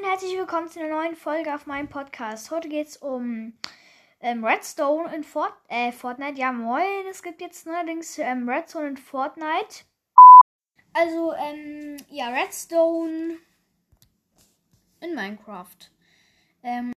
Und herzlich willkommen zu einer neuen Folge auf meinem Podcast. Heute geht es um ähm, Redstone in Fort äh, Fortnite. Ja, moin. Es gibt jetzt neuerdings ähm, Redstone in Fortnite. Also, ähm, ja, Redstone in Minecraft. Ähm,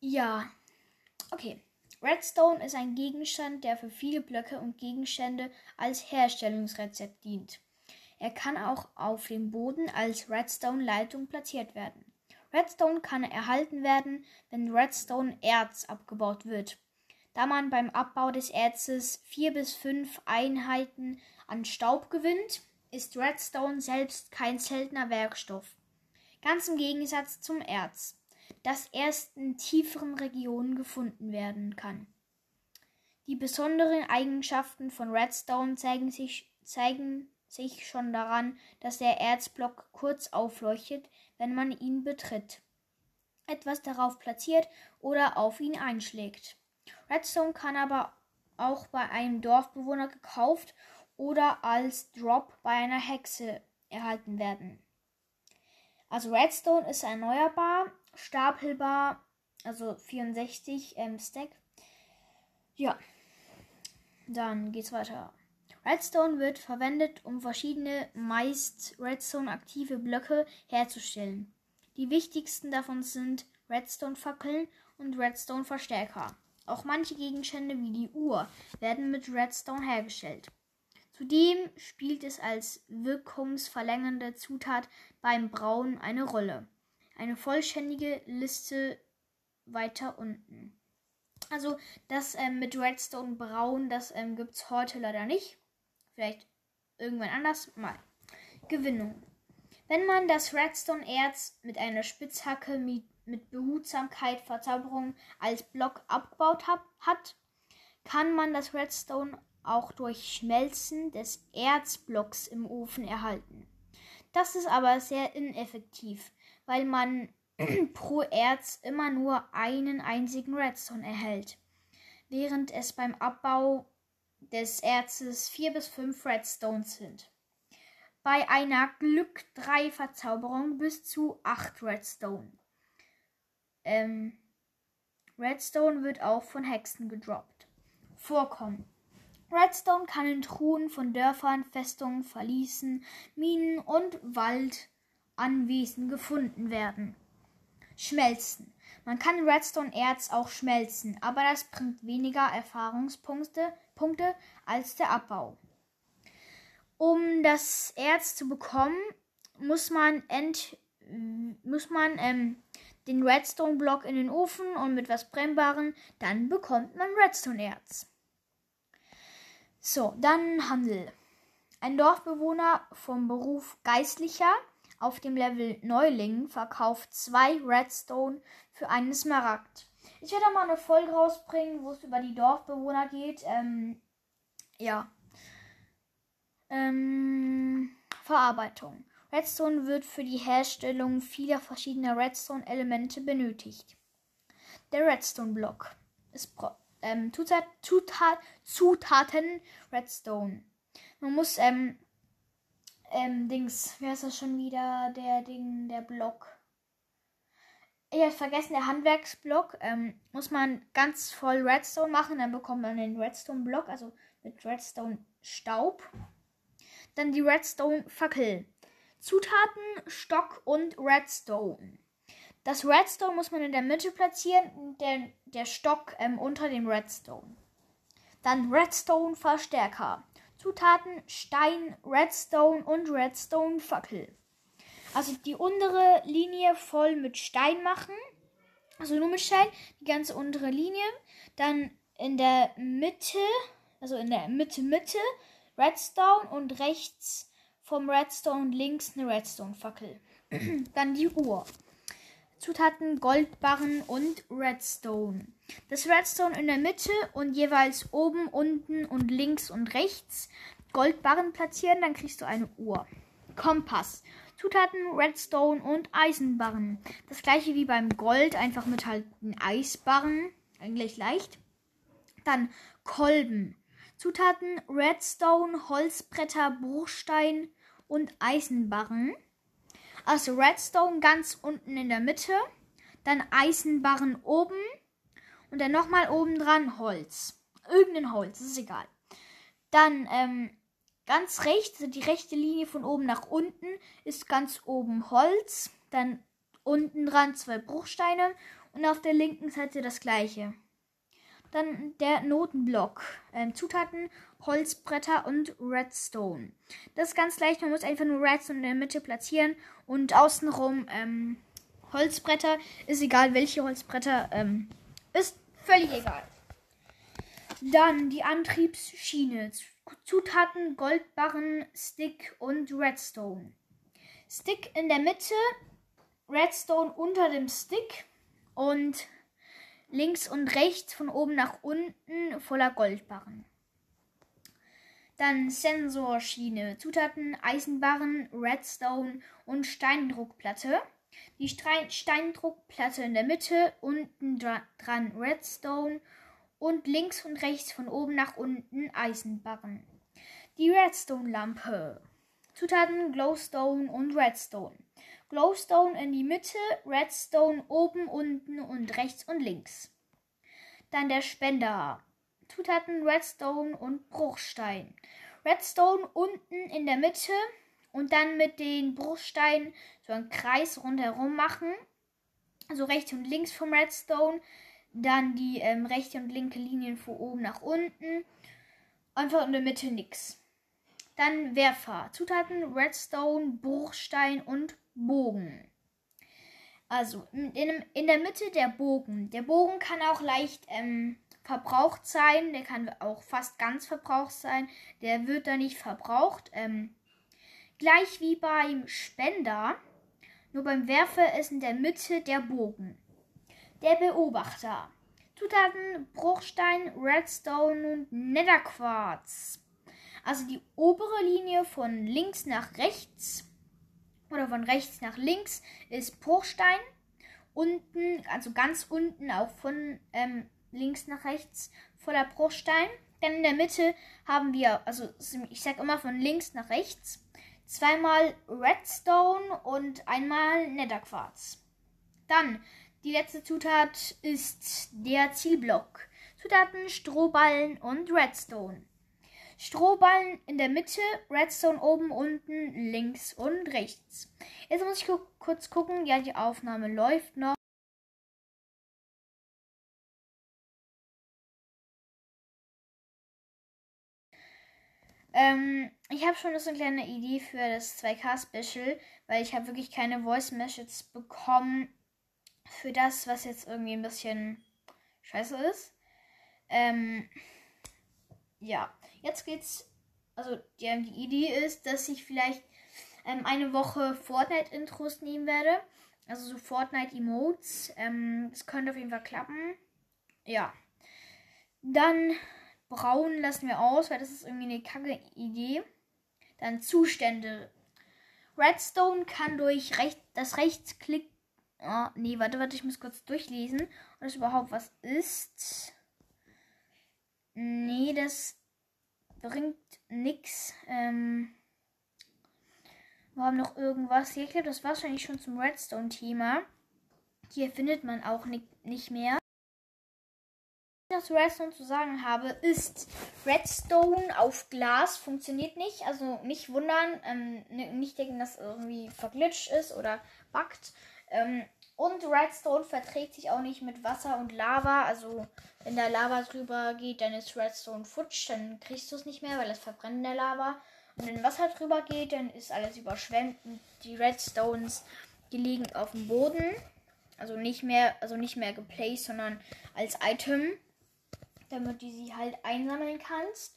ja, okay. Redstone ist ein Gegenstand, der für viele Blöcke und Gegenstände als Herstellungsrezept dient. Er kann auch auf dem Boden als Redstone-Leitung platziert werden. Redstone kann erhalten werden, wenn Redstone-Erz abgebaut wird. Da man beim Abbau des Erzes vier bis fünf Einheiten an Staub gewinnt, ist Redstone selbst kein seltener Werkstoff. Ganz im Gegensatz zum Erz das erst in tieferen Regionen gefunden werden kann. Die besonderen Eigenschaften von Redstone zeigen sich, zeigen sich schon daran, dass der Erzblock kurz aufleuchtet, wenn man ihn betritt, etwas darauf platziert oder auf ihn einschlägt. Redstone kann aber auch bei einem Dorfbewohner gekauft oder als Drop bei einer Hexe erhalten werden. Also Redstone ist erneuerbar, stapelbar, also 64 ähm, Stack. Ja, dann geht's weiter. Redstone wird verwendet, um verschiedene meist Redstone-aktive Blöcke herzustellen. Die wichtigsten davon sind Redstone-Fackeln und Redstone-Verstärker. Auch manche Gegenstände wie die Uhr werden mit Redstone hergestellt. Zudem spielt es als wirkungsverlängernde Zutat beim Brauen eine Rolle. Eine vollständige Liste weiter unten. Also das ähm, mit Redstone Braun, das ähm, gibt es heute leider nicht. Vielleicht irgendwann anders mal. Gewinnung. Wenn man das Redstone-Erz mit einer Spitzhacke mit, mit Behutsamkeit Verzauberung als Block abgebaut hab, hat, kann man das Redstone auch durch Schmelzen des Erzblocks im Ofen erhalten. Das ist aber sehr ineffektiv, weil man pro Erz immer nur einen einzigen Redstone erhält, während es beim Abbau des Erzes vier bis fünf Redstones sind. Bei einer Glück 3 Verzauberung bis zu acht Redstone. Ähm, Redstone wird auch von Hexen gedroppt. Vorkommen. Redstone kann in Truhen von Dörfern, Festungen, Verließen, Minen und Waldanwesen gefunden werden. Schmelzen. Man kann Redstone-Erz auch schmelzen, aber das bringt weniger Erfahrungspunkte Punkte als der Abbau. Um das Erz zu bekommen, muss man, ent, muss man ähm, den Redstone-Block in den Ofen und mit was Brennbarem, dann bekommt man Redstone-Erz. So, dann Handel. Ein Dorfbewohner vom Beruf Geistlicher auf dem Level Neuling verkauft zwei Redstone für einen Smaragd. Ich werde mal eine Folge rausbringen, wo es über die Dorfbewohner geht. Ähm, ja. Ähm, Verarbeitung. Redstone wird für die Herstellung vieler verschiedener Redstone-Elemente benötigt. Der Redstone-Block ist ähm, Zutat, Zutat, Zutaten Redstone. Man muss, ähm, ähm, Dings, wer ist das schon wieder? Der Ding, der Block. Ich habe vergessen, der Handwerksblock. Ähm, muss man ganz voll Redstone machen, dann bekommt man den Redstone-Block, also mit Redstone-Staub. Dann die Redstone-Fackel. Zutaten, Stock und Redstone. Das Redstone muss man in der Mitte platzieren und der, der Stock ähm, unter dem Redstone. Dann Redstone-Verstärker. Zutaten Stein, Redstone und Redstone-Fackel. Also die untere Linie voll mit Stein machen. Also nur mit Stein. Die ganze untere Linie. Dann in der Mitte, also in der Mitte, Mitte, Redstone und rechts vom Redstone links eine Redstone-Fackel. Dann die Uhr. Zutaten Goldbarren und Redstone. Das Redstone in der Mitte und jeweils oben, unten und links und rechts Goldbarren platzieren, dann kriegst du eine Uhr. Kompass. Zutaten Redstone und Eisenbarren. Das gleiche wie beim Gold, einfach mit halt Eisbarren, eigentlich leicht. Dann Kolben. Zutaten Redstone, Holzbretter, Bruchstein und Eisenbarren. Also Redstone ganz unten in der Mitte, dann Eisenbarren oben und dann nochmal oben dran Holz. Irgendein Holz, ist egal. Dann ähm, ganz rechts, also die rechte Linie von oben nach unten, ist ganz oben Holz. Dann unten dran zwei Bruchsteine und auf der linken Seite das gleiche. Dann der Notenblock. Ähm, Zutaten, Holzbretter und Redstone. Das ist ganz leicht, man muss einfach nur Redstone in der Mitte platzieren und außenrum ähm, Holzbretter. Ist egal, welche Holzbretter. Ähm, ist völlig egal. Dann die Antriebsschiene. Zutaten, Goldbarren, Stick und Redstone. Stick in der Mitte, Redstone unter dem Stick und links und rechts von oben nach unten voller Goldbarren. Dann Sensorschiene, Zutaten Eisenbarren, Redstone und Steindruckplatte. Die Steindruckplatte in der Mitte, unten dran Redstone und links und rechts von oben nach unten Eisenbarren. Die Redstone-Lampe. Zutaten Glowstone und Redstone. Glowstone in die Mitte, Redstone oben, unten und rechts und links. Dann der Spender. Zutaten Redstone und Bruchstein. Redstone unten in der Mitte und dann mit den Bruchsteinen so einen Kreis rundherum machen. Also rechts und links vom Redstone. Dann die ähm, rechte und linke Linien von oben nach unten. Einfach in der Mitte nichts. Dann Werfer. Zutaten Redstone, Bruchstein und Bogen. Also in, in der Mitte der Bogen. Der Bogen kann auch leicht ähm, verbraucht sein. Der kann auch fast ganz verbraucht sein. Der wird da nicht verbraucht. Ähm, gleich wie beim Spender. Nur beim Werfer ist in der Mitte der Bogen. Der Beobachter. Zutaten Bruchstein, Redstone und Netherquarz. Also die obere Linie von links nach rechts oder von rechts nach links ist Bruchstein. Unten, also ganz unten auch von ähm, links nach rechts voller Bruchstein. Dann in der Mitte haben wir, also ich sage immer von links nach rechts, zweimal Redstone und einmal Netherquarz. Dann die letzte Zutat ist der Zielblock. Zutaten Strohballen und Redstone. Strohballen in der Mitte, Redstone oben, unten, links und rechts. Jetzt muss ich gu kurz gucken. Ja, die Aufnahme läuft noch. Ähm, ich habe schon so eine kleine Idee für das 2K-Special, weil ich habe wirklich keine Voice Messages bekommen für das, was jetzt irgendwie ein bisschen scheiße ist. Ähm, ja. Jetzt geht's. Also, die, die Idee ist, dass ich vielleicht ähm, eine Woche Fortnite-Intros nehmen werde. Also so Fortnite-Emotes. Ähm, das könnte auf jeden Fall klappen. Ja. Dann braun lassen wir aus, weil das ist irgendwie eine kacke Idee. Dann Zustände. Redstone kann durch recht, das Rechtsklick. Oh, nee, warte, warte, ich muss kurz durchlesen, ob das überhaupt was ist. Nee, das bringt nichts. Ähm, wir haben noch irgendwas. Hier, ich glaube, das war wahrscheinlich schon zum Redstone-Thema. Hier findet man auch ni nicht mehr. Was ich zu Redstone zu sagen habe, ist Redstone auf Glas funktioniert nicht. Also nicht wundern, ähm, nicht denken, dass irgendwie verglitscht ist oder buggt. Ähm, und Redstone verträgt sich auch nicht mit Wasser und Lava. Also wenn da Lava drüber geht, dann ist Redstone futsch, dann kriegst du es nicht mehr, weil es verbrennt in der Lava. Und wenn Wasser drüber geht, dann ist alles überschwemmt und die Redstones, die liegen auf dem Boden. Also nicht mehr, also nicht mehr geplaced, sondern als Item, damit du sie halt einsammeln kannst.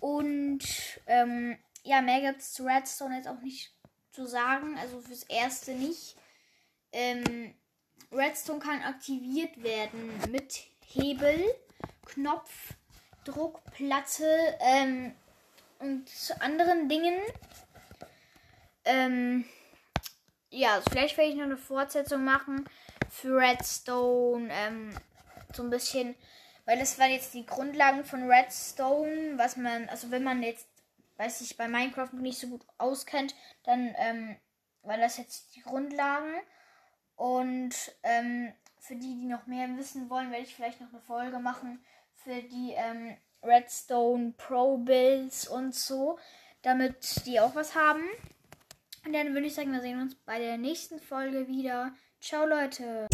Und ähm, ja, mehr gibt es zu Redstone jetzt auch nicht zu sagen. Also fürs erste nicht ähm, Redstone kann aktiviert werden mit Hebel, Knopf, Druckplatte ähm, und anderen Dingen. Ähm, ja, also vielleicht werde ich noch eine Fortsetzung machen für Redstone. Ähm, so ein bisschen weil das waren jetzt die Grundlagen von Redstone, was man, also wenn man jetzt, weiß ich, bei Minecraft nicht so gut auskennt, dann ähm, waren das jetzt die Grundlagen. Und ähm, für die, die noch mehr wissen wollen, werde ich vielleicht noch eine Folge machen für die ähm, Redstone Pro Builds und so, damit die auch was haben. Und dann würde ich sagen, wir sehen uns bei der nächsten Folge wieder. Ciao Leute.